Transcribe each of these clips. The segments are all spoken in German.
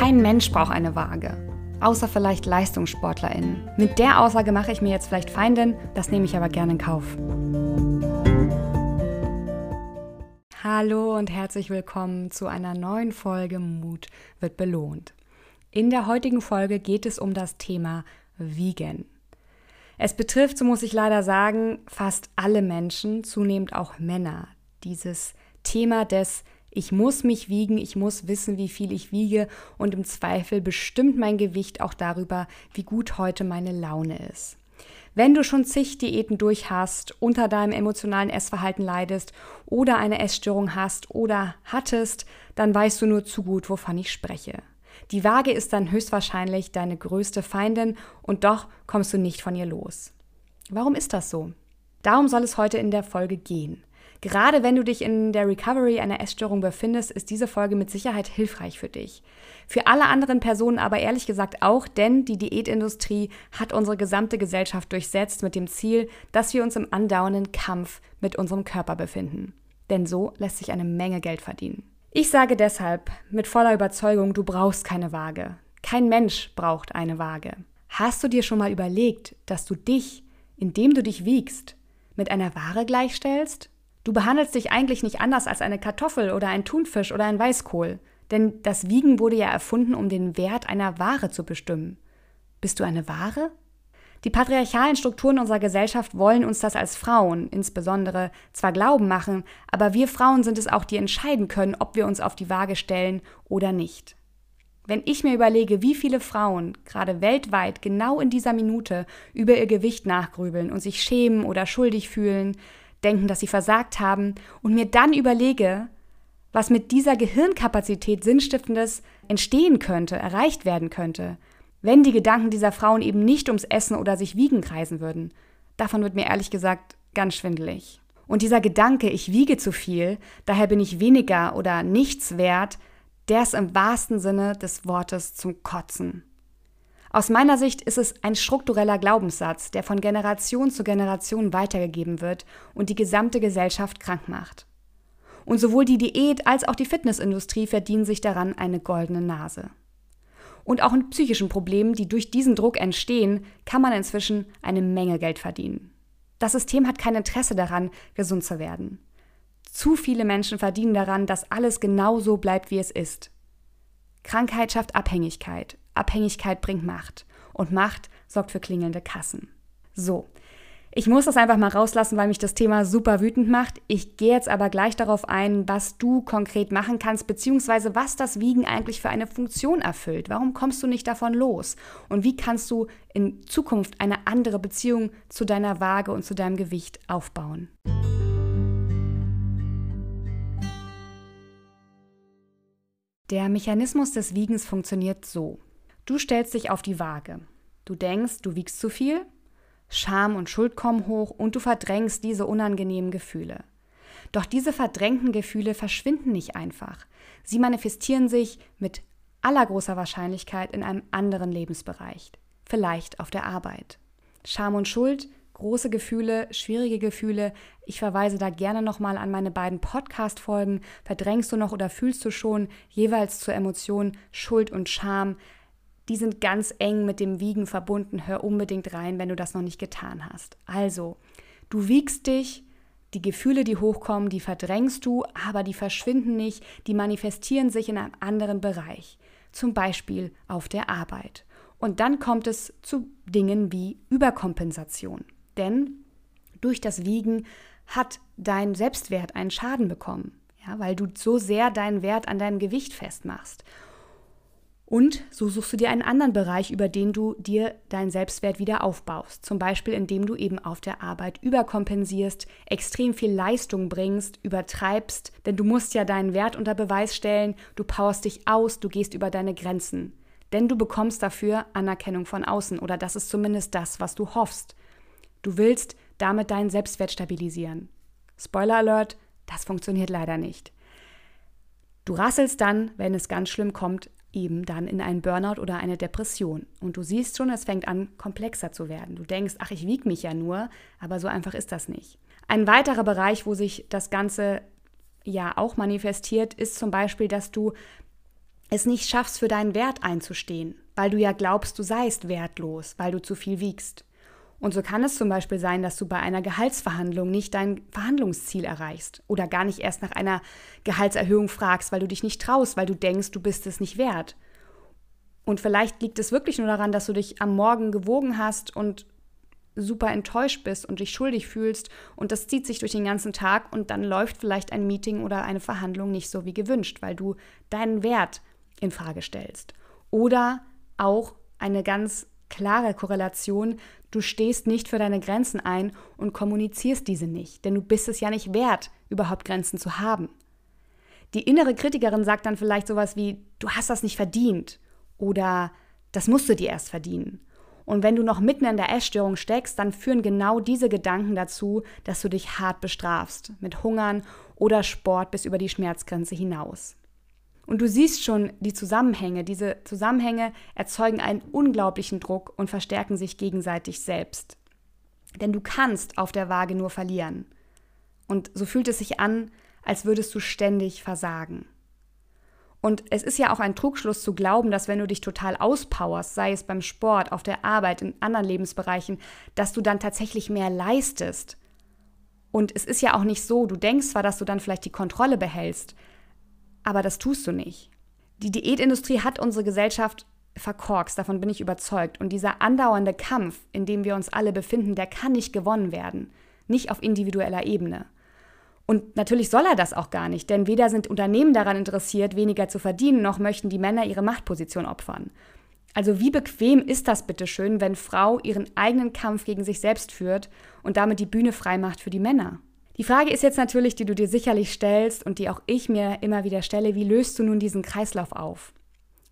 Kein Mensch braucht eine Waage. Außer vielleicht LeistungssportlerInnen. Mit der Aussage mache ich mir jetzt vielleicht Feindin, das nehme ich aber gerne in Kauf. Hallo und herzlich willkommen zu einer neuen Folge Mut wird belohnt. In der heutigen Folge geht es um das Thema Vegan. Es betrifft, so muss ich leider sagen, fast alle Menschen, zunehmend auch Männer. Dieses Thema des ich muss mich wiegen, ich muss wissen, wie viel ich wiege und im Zweifel bestimmt mein Gewicht auch darüber, wie gut heute meine Laune ist. Wenn du schon zig Diäten durch hast, unter deinem emotionalen Essverhalten leidest oder eine Essstörung hast oder hattest, dann weißt du nur zu gut, wovon ich spreche. Die Waage ist dann höchstwahrscheinlich deine größte Feindin und doch kommst du nicht von ihr los. Warum ist das so? Darum soll es heute in der Folge gehen. Gerade wenn du dich in der Recovery einer Essstörung befindest, ist diese Folge mit Sicherheit hilfreich für dich. Für alle anderen Personen aber ehrlich gesagt auch, denn die Diätindustrie hat unsere gesamte Gesellschaft durchsetzt mit dem Ziel, dass wir uns im andauernden Kampf mit unserem Körper befinden. Denn so lässt sich eine Menge Geld verdienen. Ich sage deshalb mit voller Überzeugung, du brauchst keine Waage. Kein Mensch braucht eine Waage. Hast du dir schon mal überlegt, dass du dich, indem du dich wiegst, mit einer Ware gleichstellst? Du behandelst dich eigentlich nicht anders als eine Kartoffel oder ein Thunfisch oder ein Weißkohl, denn das Wiegen wurde ja erfunden, um den Wert einer Ware zu bestimmen. Bist du eine Ware? Die patriarchalen Strukturen unserer Gesellschaft wollen uns das als Frauen insbesondere zwar glauben machen, aber wir Frauen sind es auch, die entscheiden können, ob wir uns auf die Waage stellen oder nicht. Wenn ich mir überlege, wie viele Frauen gerade weltweit genau in dieser Minute über ihr Gewicht nachgrübeln und sich schämen oder schuldig fühlen, denken, dass sie versagt haben und mir dann überlege, was mit dieser Gehirnkapazität Sinnstiftendes entstehen könnte, erreicht werden könnte, wenn die Gedanken dieser Frauen eben nicht ums Essen oder sich wiegen kreisen würden. Davon wird mir ehrlich gesagt ganz schwindelig. Und dieser Gedanke, ich wiege zu viel, daher bin ich weniger oder nichts wert, der ist im wahrsten Sinne des Wortes zum Kotzen. Aus meiner Sicht ist es ein struktureller Glaubenssatz, der von Generation zu Generation weitergegeben wird und die gesamte Gesellschaft krank macht. Und sowohl die Diät als auch die Fitnessindustrie verdienen sich daran eine goldene Nase. Und auch in psychischen Problemen, die durch diesen Druck entstehen, kann man inzwischen eine Menge Geld verdienen. Das System hat kein Interesse daran, gesund zu werden. Zu viele Menschen verdienen daran, dass alles genau so bleibt, wie es ist. Krankheit schafft Abhängigkeit, Abhängigkeit bringt Macht und Macht sorgt für klingelnde Kassen. So, ich muss das einfach mal rauslassen, weil mich das Thema super wütend macht. Ich gehe jetzt aber gleich darauf ein, was du konkret machen kannst, beziehungsweise was das Wiegen eigentlich für eine Funktion erfüllt. Warum kommst du nicht davon los? Und wie kannst du in Zukunft eine andere Beziehung zu deiner Waage und zu deinem Gewicht aufbauen? Der Mechanismus des Wiegens funktioniert so. Du stellst dich auf die Waage. Du denkst, du wiegst zu viel, Scham und Schuld kommen hoch und du verdrängst diese unangenehmen Gefühle. Doch diese verdrängten Gefühle verschwinden nicht einfach. Sie manifestieren sich mit allergroßer Wahrscheinlichkeit in einem anderen Lebensbereich, vielleicht auf der Arbeit. Scham und Schuld, große Gefühle, schwierige Gefühle. Ich verweise da gerne nochmal an meine beiden Podcast-Folgen. Verdrängst du noch oder fühlst du schon jeweils zur Emotion Schuld und Scham? Die sind ganz eng mit dem Wiegen verbunden. Hör unbedingt rein, wenn du das noch nicht getan hast. Also, du wiegst dich, die Gefühle, die hochkommen, die verdrängst du, aber die verschwinden nicht, die manifestieren sich in einem anderen Bereich, zum Beispiel auf der Arbeit. Und dann kommt es zu Dingen wie Überkompensation. Denn durch das Wiegen hat dein Selbstwert einen Schaden bekommen, ja, weil du so sehr deinen Wert an deinem Gewicht festmachst. Und so suchst du dir einen anderen Bereich, über den du dir deinen Selbstwert wieder aufbaust. Zum Beispiel, indem du eben auf der Arbeit überkompensierst, extrem viel Leistung bringst, übertreibst, denn du musst ja deinen Wert unter Beweis stellen, du powerst dich aus, du gehst über deine Grenzen. Denn du bekommst dafür Anerkennung von außen oder das ist zumindest das, was du hoffst. Du willst damit deinen Selbstwert stabilisieren. Spoiler Alert, das funktioniert leider nicht. Du rasselst dann, wenn es ganz schlimm kommt, eben dann in einen Burnout oder eine Depression. Und du siehst schon, es fängt an, komplexer zu werden. Du denkst, ach, ich wiege mich ja nur, aber so einfach ist das nicht. Ein weiterer Bereich, wo sich das Ganze ja auch manifestiert, ist zum Beispiel, dass du es nicht schaffst, für deinen Wert einzustehen, weil du ja glaubst, du seist wertlos, weil du zu viel wiegst. Und so kann es zum Beispiel sein, dass du bei einer Gehaltsverhandlung nicht dein Verhandlungsziel erreichst oder gar nicht erst nach einer Gehaltserhöhung fragst, weil du dich nicht traust, weil du denkst, du bist es nicht wert. Und vielleicht liegt es wirklich nur daran, dass du dich am Morgen gewogen hast und super enttäuscht bist und dich schuldig fühlst und das zieht sich durch den ganzen Tag und dann läuft vielleicht ein Meeting oder eine Verhandlung nicht so wie gewünscht, weil du deinen Wert in Frage stellst. Oder auch eine ganz klare Korrelation, du stehst nicht für deine Grenzen ein und kommunizierst diese nicht, denn du bist es ja nicht wert, überhaupt Grenzen zu haben. Die innere Kritikerin sagt dann vielleicht sowas wie, du hast das nicht verdient oder das musst du dir erst verdienen. Und wenn du noch mitten in der Essstörung steckst, dann führen genau diese Gedanken dazu, dass du dich hart bestrafst, mit Hungern oder Sport bis über die Schmerzgrenze hinaus. Und du siehst schon die Zusammenhänge. Diese Zusammenhänge erzeugen einen unglaublichen Druck und verstärken sich gegenseitig selbst. Denn du kannst auf der Waage nur verlieren. Und so fühlt es sich an, als würdest du ständig versagen. Und es ist ja auch ein Trugschluss zu glauben, dass wenn du dich total auspowerst, sei es beim Sport, auf der Arbeit, in anderen Lebensbereichen, dass du dann tatsächlich mehr leistest. Und es ist ja auch nicht so, du denkst zwar, dass du dann vielleicht die Kontrolle behältst, aber das tust du nicht. Die Diätindustrie hat unsere Gesellschaft verkorkst, davon bin ich überzeugt. Und dieser andauernde Kampf, in dem wir uns alle befinden, der kann nicht gewonnen werden. Nicht auf individueller Ebene. Und natürlich soll er das auch gar nicht, denn weder sind Unternehmen daran interessiert, weniger zu verdienen, noch möchten die Männer ihre Machtposition opfern. Also wie bequem ist das bitte schön, wenn Frau ihren eigenen Kampf gegen sich selbst führt und damit die Bühne frei macht für die Männer? Die Frage ist jetzt natürlich, die du dir sicherlich stellst und die auch ich mir immer wieder stelle, wie löst du nun diesen Kreislauf auf?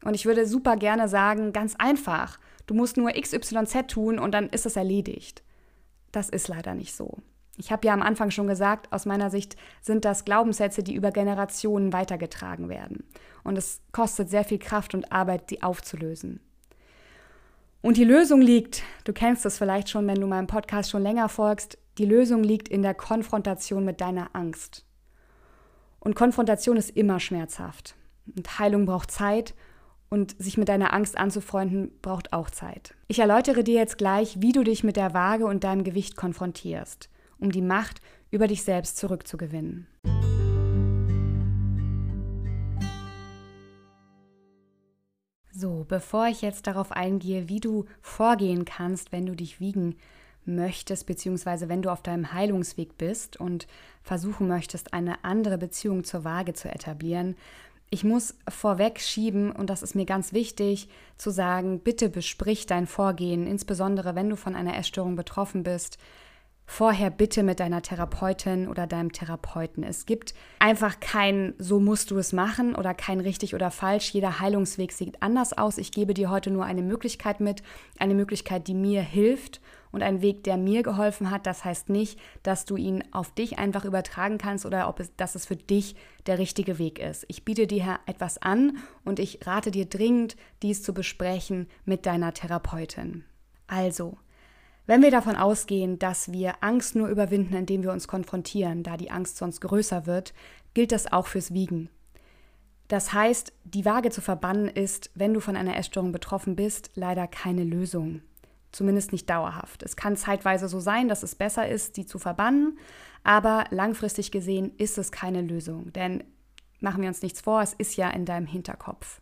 Und ich würde super gerne sagen, ganz einfach, du musst nur XYZ tun und dann ist es erledigt. Das ist leider nicht so. Ich habe ja am Anfang schon gesagt, aus meiner Sicht sind das Glaubenssätze, die über Generationen weitergetragen werden. Und es kostet sehr viel Kraft und Arbeit, die aufzulösen. Und die Lösung liegt, du kennst es vielleicht schon, wenn du meinem Podcast schon länger folgst, die Lösung liegt in der Konfrontation mit deiner Angst. Und Konfrontation ist immer schmerzhaft. Und Heilung braucht Zeit und sich mit deiner Angst anzufreunden braucht auch Zeit. Ich erläutere dir jetzt gleich, wie du dich mit der Waage und deinem Gewicht konfrontierst, um die Macht über dich selbst zurückzugewinnen. So, bevor ich jetzt darauf eingehe, wie du vorgehen kannst, wenn du dich wiegen möchtest, beziehungsweise wenn du auf deinem Heilungsweg bist und versuchen möchtest, eine andere Beziehung zur Waage zu etablieren, ich muss vorweg schieben, und das ist mir ganz wichtig, zu sagen, bitte besprich dein Vorgehen, insbesondere wenn du von einer Essstörung betroffen bist, vorher bitte mit deiner Therapeutin oder deinem Therapeuten. Es gibt einfach kein so musst du es machen oder kein richtig oder falsch. Jeder Heilungsweg sieht anders aus. Ich gebe dir heute nur eine Möglichkeit mit, eine Möglichkeit, die mir hilft und ein Weg, der mir geholfen hat. Das heißt nicht, dass du ihn auf dich einfach übertragen kannst oder ob es, dass es für dich der richtige Weg ist. Ich biete dir etwas an und ich rate dir dringend, dies zu besprechen mit deiner Therapeutin. Also, wenn wir davon ausgehen, dass wir Angst nur überwinden, indem wir uns konfrontieren, da die Angst sonst größer wird, gilt das auch fürs Wiegen. Das heißt, die Waage zu verbannen ist, wenn du von einer Essstörung betroffen bist, leider keine Lösung. Zumindest nicht dauerhaft. Es kann zeitweise so sein, dass es besser ist, die zu verbannen, aber langfristig gesehen ist es keine Lösung. Denn machen wir uns nichts vor, es ist ja in deinem Hinterkopf.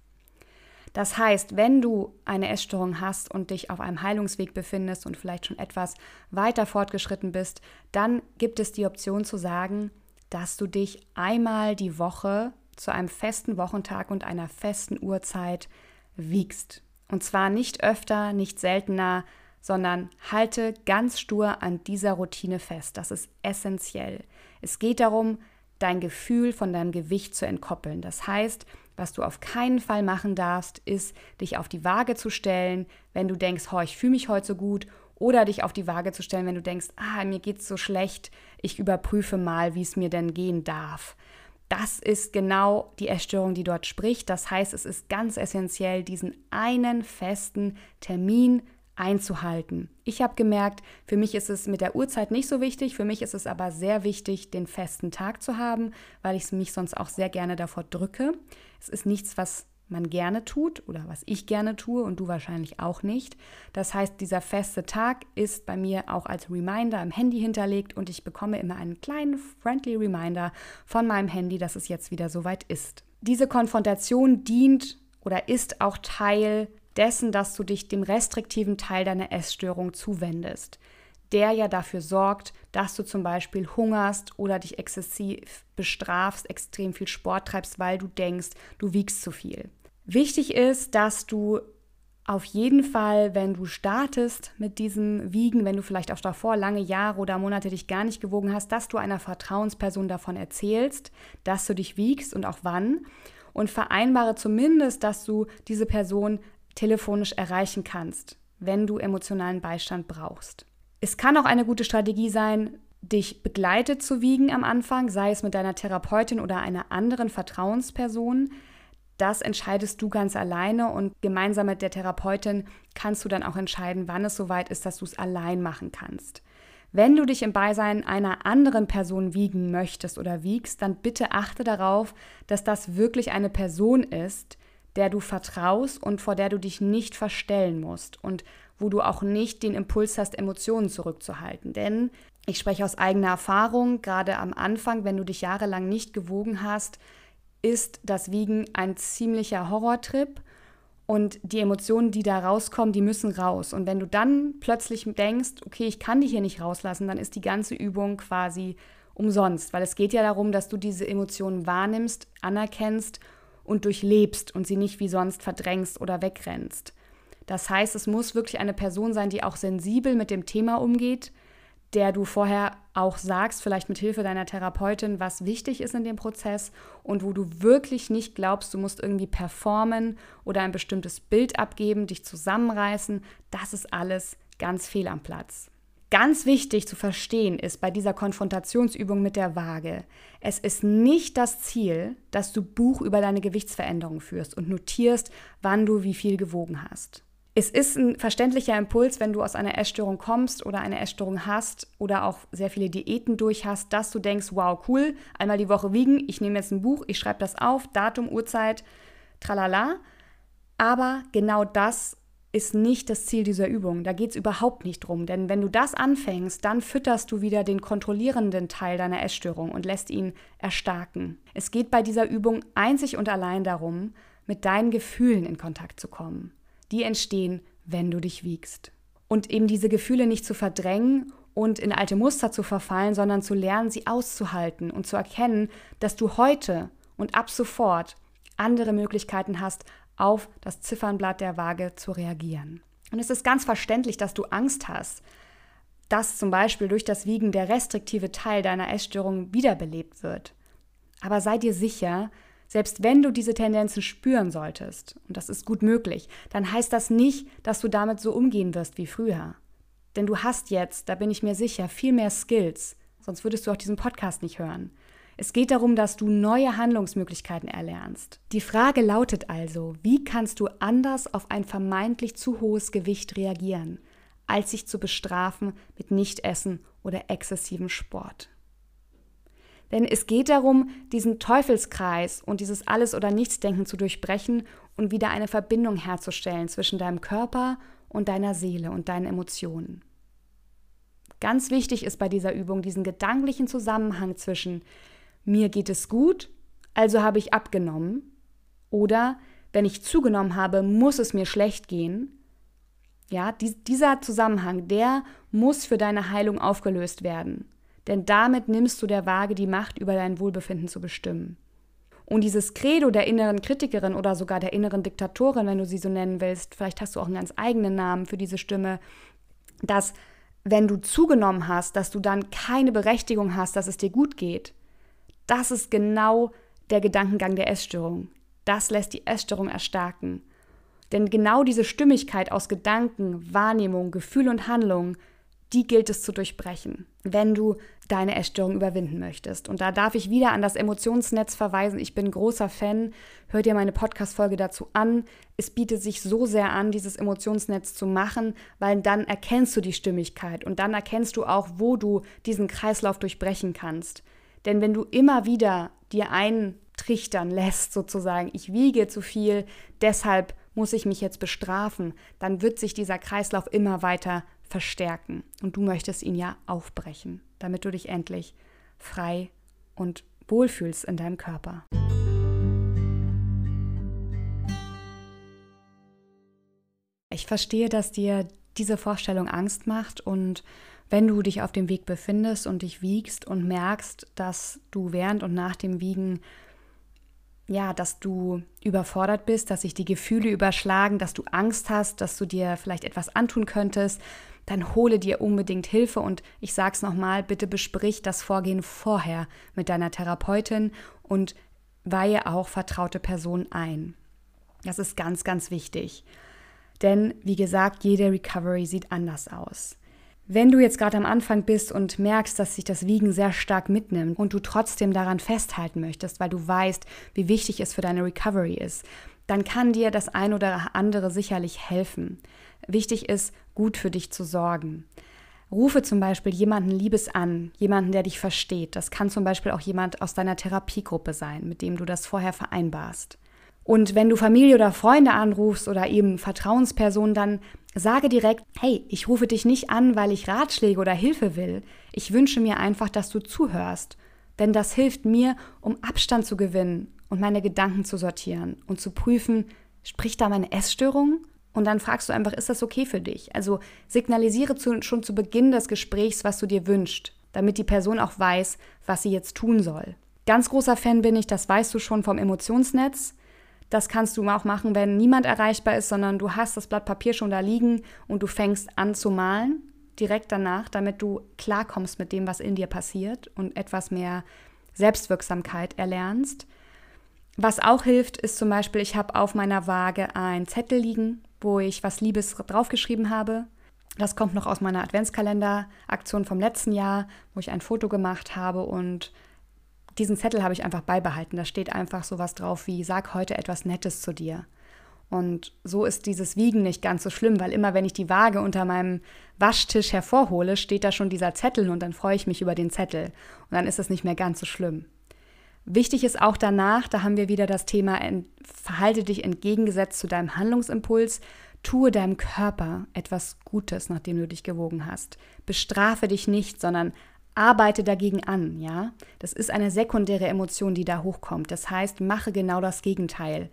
Das heißt, wenn du eine Essstörung hast und dich auf einem Heilungsweg befindest und vielleicht schon etwas weiter fortgeschritten bist, dann gibt es die Option zu sagen, dass du dich einmal die Woche zu einem festen Wochentag und einer festen Uhrzeit wiegst. Und zwar nicht öfter, nicht seltener, sondern halte ganz stur an dieser Routine fest. Das ist essentiell. Es geht darum, dein Gefühl von deinem Gewicht zu entkoppeln. Das heißt, was du auf keinen Fall machen darfst, ist, dich auf die Waage zu stellen, wenn du denkst, ich fühle mich heute so gut, oder dich auf die Waage zu stellen, wenn du denkst, ah, mir geht's so schlecht, ich überprüfe mal, wie es mir denn gehen darf. Das ist genau die Erstörung, die dort spricht. Das heißt, es ist ganz essentiell, diesen einen festen Termin einzuhalten. Ich habe gemerkt, für mich ist es mit der Uhrzeit nicht so wichtig, für mich ist es aber sehr wichtig, den festen Tag zu haben, weil ich mich sonst auch sehr gerne davor drücke. Es ist nichts, was man gerne tut oder was ich gerne tue und du wahrscheinlich auch nicht. Das heißt, dieser feste Tag ist bei mir auch als Reminder im Handy hinterlegt und ich bekomme immer einen kleinen friendly Reminder von meinem Handy, dass es jetzt wieder soweit ist. Diese Konfrontation dient oder ist auch Teil dessen, dass du dich dem restriktiven Teil deiner Essstörung zuwendest, der ja dafür sorgt, dass du zum Beispiel hungerst oder dich exzessiv bestrafst, extrem viel Sport treibst, weil du denkst, du wiegst zu viel. Wichtig ist, dass du auf jeden Fall, wenn du startest mit diesem Wiegen, wenn du vielleicht auch davor lange Jahre oder Monate dich gar nicht gewogen hast, dass du einer Vertrauensperson davon erzählst, dass du dich wiegst und auch wann und vereinbare zumindest, dass du diese Person telefonisch erreichen kannst, wenn du emotionalen Beistand brauchst. Es kann auch eine gute Strategie sein, dich begleitet zu wiegen am Anfang, sei es mit deiner Therapeutin oder einer anderen Vertrauensperson. Das entscheidest du ganz alleine und gemeinsam mit der Therapeutin kannst du dann auch entscheiden, wann es soweit ist, dass du es allein machen kannst. Wenn du dich im Beisein einer anderen Person wiegen möchtest oder wiegst, dann bitte achte darauf, dass das wirklich eine Person ist, der du vertraust und vor der du dich nicht verstellen musst und wo du auch nicht den Impuls hast, Emotionen zurückzuhalten. Denn ich spreche aus eigener Erfahrung, gerade am Anfang, wenn du dich jahrelang nicht gewogen hast, ist das Wiegen ein ziemlicher Horrortrip und die Emotionen, die da rauskommen, die müssen raus. Und wenn du dann plötzlich denkst, okay, ich kann die hier nicht rauslassen, dann ist die ganze Übung quasi umsonst, weil es geht ja darum, dass du diese Emotionen wahrnimmst, anerkennst und durchlebst und sie nicht wie sonst verdrängst oder wegrennst. Das heißt, es muss wirklich eine Person sein, die auch sensibel mit dem Thema umgeht, der du vorher auch sagst, vielleicht mit Hilfe deiner Therapeutin, was wichtig ist in dem Prozess und wo du wirklich nicht glaubst, du musst irgendwie performen oder ein bestimmtes Bild abgeben, dich zusammenreißen. Das ist alles ganz fehl am Platz. Ganz wichtig zu verstehen ist bei dieser Konfrontationsübung mit der Waage, es ist nicht das Ziel, dass du Buch über deine Gewichtsveränderung führst und notierst, wann du wie viel gewogen hast. Es ist ein verständlicher Impuls, wenn du aus einer Essstörung kommst oder eine Essstörung hast oder auch sehr viele Diäten durch hast, dass du denkst, wow, cool, einmal die Woche wiegen, ich nehme jetzt ein Buch, ich schreibe das auf, Datum, Uhrzeit, tralala. Aber genau das ist nicht das Ziel dieser Übung. Da geht es überhaupt nicht drum. Denn wenn du das anfängst, dann fütterst du wieder den kontrollierenden Teil deiner Essstörung und lässt ihn erstarken. Es geht bei dieser Übung einzig und allein darum, mit deinen Gefühlen in Kontakt zu kommen. Die entstehen, wenn du dich wiegst. Und eben diese Gefühle nicht zu verdrängen und in alte Muster zu verfallen, sondern zu lernen, sie auszuhalten und zu erkennen, dass du heute und ab sofort andere Möglichkeiten hast, auf das Ziffernblatt der Waage zu reagieren. Und es ist ganz verständlich, dass du Angst hast, dass zum Beispiel durch das Wiegen der restriktive Teil deiner Essstörung wiederbelebt wird. Aber sei dir sicher, selbst wenn du diese Tendenzen spüren solltest, und das ist gut möglich, dann heißt das nicht, dass du damit so umgehen wirst wie früher. Denn du hast jetzt, da bin ich mir sicher, viel mehr Skills, sonst würdest du auch diesen Podcast nicht hören. Es geht darum, dass du neue Handlungsmöglichkeiten erlernst. Die Frage lautet also, wie kannst du anders auf ein vermeintlich zu hohes Gewicht reagieren, als sich zu bestrafen mit Nichtessen oder exzessivem Sport? Denn es geht darum, diesen Teufelskreis und dieses Alles- oder Nichtsdenken zu durchbrechen und wieder eine Verbindung herzustellen zwischen deinem Körper und deiner Seele und deinen Emotionen. Ganz wichtig ist bei dieser Übung diesen gedanklichen Zusammenhang zwischen mir geht es gut, also habe ich abgenommen. Oder wenn ich zugenommen habe, muss es mir schlecht gehen. Ja, die, dieser Zusammenhang, der muss für deine Heilung aufgelöst werden. Denn damit nimmst du der Waage die Macht, über dein Wohlbefinden zu bestimmen. Und dieses Credo der inneren Kritikerin oder sogar der inneren Diktatorin, wenn du sie so nennen willst, vielleicht hast du auch einen ganz eigenen Namen für diese Stimme, dass wenn du zugenommen hast, dass du dann keine Berechtigung hast, dass es dir gut geht, das ist genau der Gedankengang der Essstörung. Das lässt die Essstörung erstarken. Denn genau diese Stimmigkeit aus Gedanken, Wahrnehmung, Gefühl und Handlung, die gilt es zu durchbrechen, wenn du deine Essstörung überwinden möchtest. Und da darf ich wieder an das Emotionsnetz verweisen. Ich bin großer Fan. Hör dir meine Podcast-Folge dazu an. Es bietet sich so sehr an, dieses Emotionsnetz zu machen, weil dann erkennst du die Stimmigkeit und dann erkennst du auch, wo du diesen Kreislauf durchbrechen kannst. Denn wenn du immer wieder dir ein trichtern lässt, sozusagen, ich wiege zu viel, deshalb muss ich mich jetzt bestrafen, dann wird sich dieser Kreislauf immer weiter verstärken. Und du möchtest ihn ja aufbrechen, damit du dich endlich frei und wohlfühlst in deinem Körper. Ich verstehe, dass dir diese Vorstellung Angst macht und wenn du dich auf dem Weg befindest und dich wiegst und merkst, dass du während und nach dem Wiegen ja, dass du überfordert bist, dass sich die Gefühle überschlagen, dass du Angst hast, dass du dir vielleicht etwas antun könntest, dann hole dir unbedingt Hilfe und ich sag's nochmal, bitte besprich das Vorgehen vorher mit deiner Therapeutin und weihe auch vertraute Personen ein. Das ist ganz, ganz wichtig. Denn, wie gesagt, jede Recovery sieht anders aus. Wenn du jetzt gerade am Anfang bist und merkst, dass sich das Wiegen sehr stark mitnimmt und du trotzdem daran festhalten möchtest, weil du weißt, wie wichtig es für deine Recovery ist, dann kann dir das ein oder andere sicherlich helfen. Wichtig ist, gut für dich zu sorgen. Rufe zum Beispiel jemanden Liebes an, jemanden, der dich versteht. Das kann zum Beispiel auch jemand aus deiner Therapiegruppe sein, mit dem du das vorher vereinbarst. Und wenn du Familie oder Freunde anrufst oder eben Vertrauenspersonen, dann sage direkt, hey, ich rufe dich nicht an, weil ich Ratschläge oder Hilfe will. Ich wünsche mir einfach, dass du zuhörst. Denn das hilft mir, um Abstand zu gewinnen und meine Gedanken zu sortieren und zu prüfen, spricht da meine Essstörung? Und dann fragst du einfach, ist das okay für dich? Also signalisiere zu, schon zu Beginn des Gesprächs, was du dir wünschst, damit die Person auch weiß, was sie jetzt tun soll. Ganz großer Fan bin ich, das weißt du schon vom Emotionsnetz. Das kannst du auch machen, wenn niemand erreichbar ist, sondern du hast das Blatt Papier schon da liegen und du fängst an zu malen direkt danach, damit du klarkommst mit dem, was in dir passiert und etwas mehr Selbstwirksamkeit erlernst. Was auch hilft, ist zum Beispiel, ich habe auf meiner Waage ein Zettel liegen, wo ich was Liebes draufgeschrieben habe. Das kommt noch aus meiner Adventskalender-Aktion vom letzten Jahr, wo ich ein Foto gemacht habe und diesen Zettel habe ich einfach beibehalten. Da steht einfach sowas drauf wie, sag heute etwas Nettes zu dir. Und so ist dieses Wiegen nicht ganz so schlimm, weil immer wenn ich die Waage unter meinem Waschtisch hervorhole, steht da schon dieser Zettel und dann freue ich mich über den Zettel. Und dann ist es nicht mehr ganz so schlimm. Wichtig ist auch danach, da haben wir wieder das Thema, verhalte dich entgegengesetzt zu deinem Handlungsimpuls, tue deinem Körper etwas Gutes, nachdem du dich gewogen hast. Bestrafe dich nicht, sondern arbeite dagegen an, ja? Das ist eine sekundäre Emotion, die da hochkommt. Das heißt, mache genau das Gegenteil.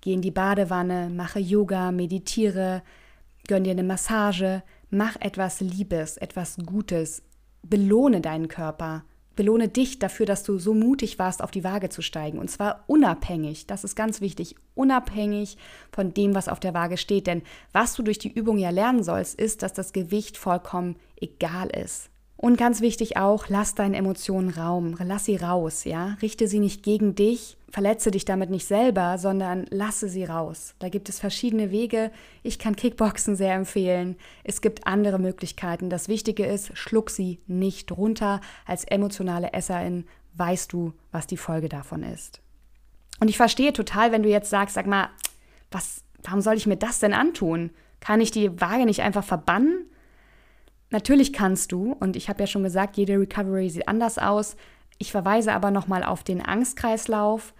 Geh in die Badewanne, mache Yoga, meditiere, gönn dir eine Massage, mach etwas Liebes, etwas Gutes, belohne deinen Körper, belohne dich dafür, dass du so mutig warst, auf die Waage zu steigen. Und zwar unabhängig, das ist ganz wichtig, unabhängig von dem, was auf der Waage steht. Denn was du durch die Übung ja lernen sollst, ist, dass das Gewicht vollkommen egal ist. Und ganz wichtig auch, lass deinen Emotionen Raum, lass sie raus, ja. Richte sie nicht gegen dich, verletze dich damit nicht selber, sondern lasse sie raus. Da gibt es verschiedene Wege. Ich kann Kickboxen sehr empfehlen. Es gibt andere Möglichkeiten. Das Wichtige ist, schluck sie nicht runter. Als emotionale Esserin weißt du, was die Folge davon ist. Und ich verstehe total, wenn du jetzt sagst, sag mal, was, warum soll ich mir das denn antun? Kann ich die Waage nicht einfach verbannen? Natürlich kannst du, und ich habe ja schon gesagt, jede Recovery sieht anders aus. Ich verweise aber nochmal auf den Angstkreislauf.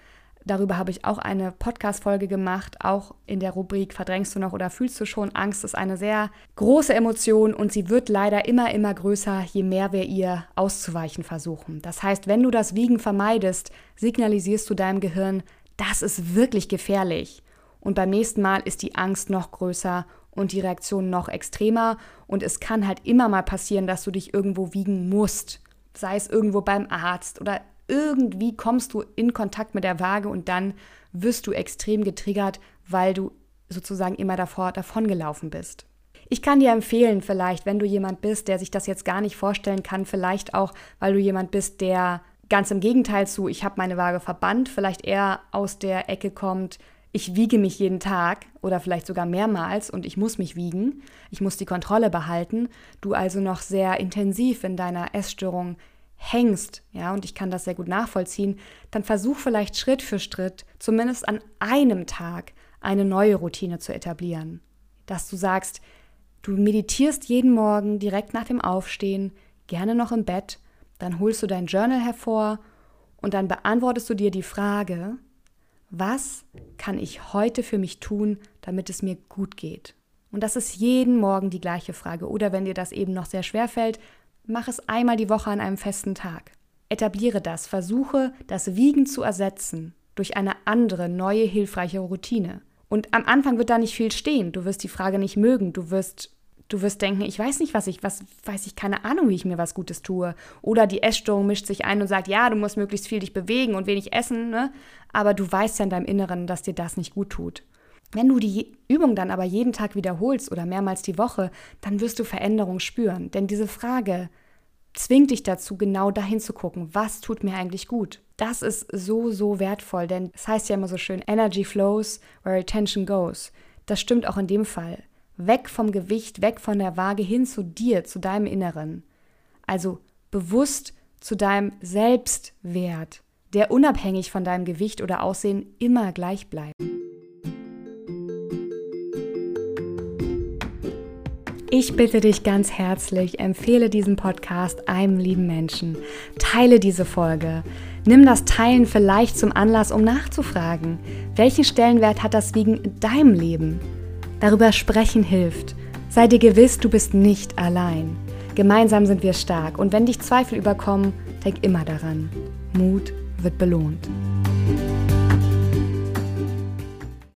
Darüber habe ich auch eine Podcast-Folge gemacht, auch in der Rubrik Verdrängst du noch oder fühlst du schon? Angst ist eine sehr große Emotion und sie wird leider immer, immer größer, je mehr wir ihr auszuweichen versuchen. Das heißt, wenn du das Wiegen vermeidest, signalisierst du deinem Gehirn, das ist wirklich gefährlich. Und beim nächsten Mal ist die Angst noch größer und die Reaktion noch extremer. Und es kann halt immer mal passieren, dass du dich irgendwo wiegen musst. Sei es irgendwo beim Arzt oder irgendwie kommst du in Kontakt mit der Waage und dann wirst du extrem getriggert, weil du sozusagen immer davor davongelaufen bist. Ich kann dir empfehlen, vielleicht, wenn du jemand bist, der sich das jetzt gar nicht vorstellen kann, vielleicht auch, weil du jemand bist, der ganz im Gegenteil zu, ich habe meine Waage verbannt, vielleicht eher aus der Ecke kommt, ich wiege mich jeden Tag oder vielleicht sogar mehrmals und ich muss mich wiegen, ich muss die Kontrolle behalten, du also noch sehr intensiv in deiner Essstörung hängst, ja, und ich kann das sehr gut nachvollziehen, dann versuch vielleicht Schritt für Schritt, zumindest an einem Tag, eine neue Routine zu etablieren. Dass du sagst, du meditierst jeden Morgen direkt nach dem Aufstehen, gerne noch im Bett, dann holst du dein Journal hervor und dann beantwortest du dir die Frage, was kann ich heute für mich tun, damit es mir gut geht? Und das ist jeden Morgen die gleiche Frage. Oder wenn dir das eben noch sehr schwer fällt, mach es einmal die Woche an einem festen Tag. Etabliere das, versuche das Wiegen zu ersetzen durch eine andere, neue, hilfreiche Routine. Und am Anfang wird da nicht viel stehen. Du wirst die Frage nicht mögen. Du wirst, du wirst denken, ich weiß nicht, was ich, was weiß ich, keine Ahnung, wie ich mir was Gutes tue. Oder die Essstörung mischt sich ein und sagt, ja, du musst möglichst viel dich bewegen und wenig essen, ne? Aber du weißt ja in deinem Inneren, dass dir das nicht gut tut. Wenn du die Übung dann aber jeden Tag wiederholst oder mehrmals die Woche, dann wirst du Veränderung spüren. Denn diese Frage zwingt dich dazu, genau dahin zu gucken, was tut mir eigentlich gut. Das ist so, so wertvoll, denn es heißt ja immer so schön, Energy flows where attention goes. Das stimmt auch in dem Fall. Weg vom Gewicht, weg von der Waage hin zu dir, zu deinem Inneren. Also bewusst zu deinem Selbstwert, der unabhängig von deinem Gewicht oder Aussehen immer gleich bleibt. Ich bitte dich ganz herzlich, empfehle diesen Podcast einem lieben Menschen. Teile diese Folge. Nimm das Teilen vielleicht zum Anlass, um nachzufragen, welchen Stellenwert hat das Wiegen in deinem Leben? Darüber sprechen hilft. Sei dir gewiss, du bist nicht allein. Gemeinsam sind wir stark und wenn dich Zweifel überkommen, denk immer daran. Mut wird belohnt.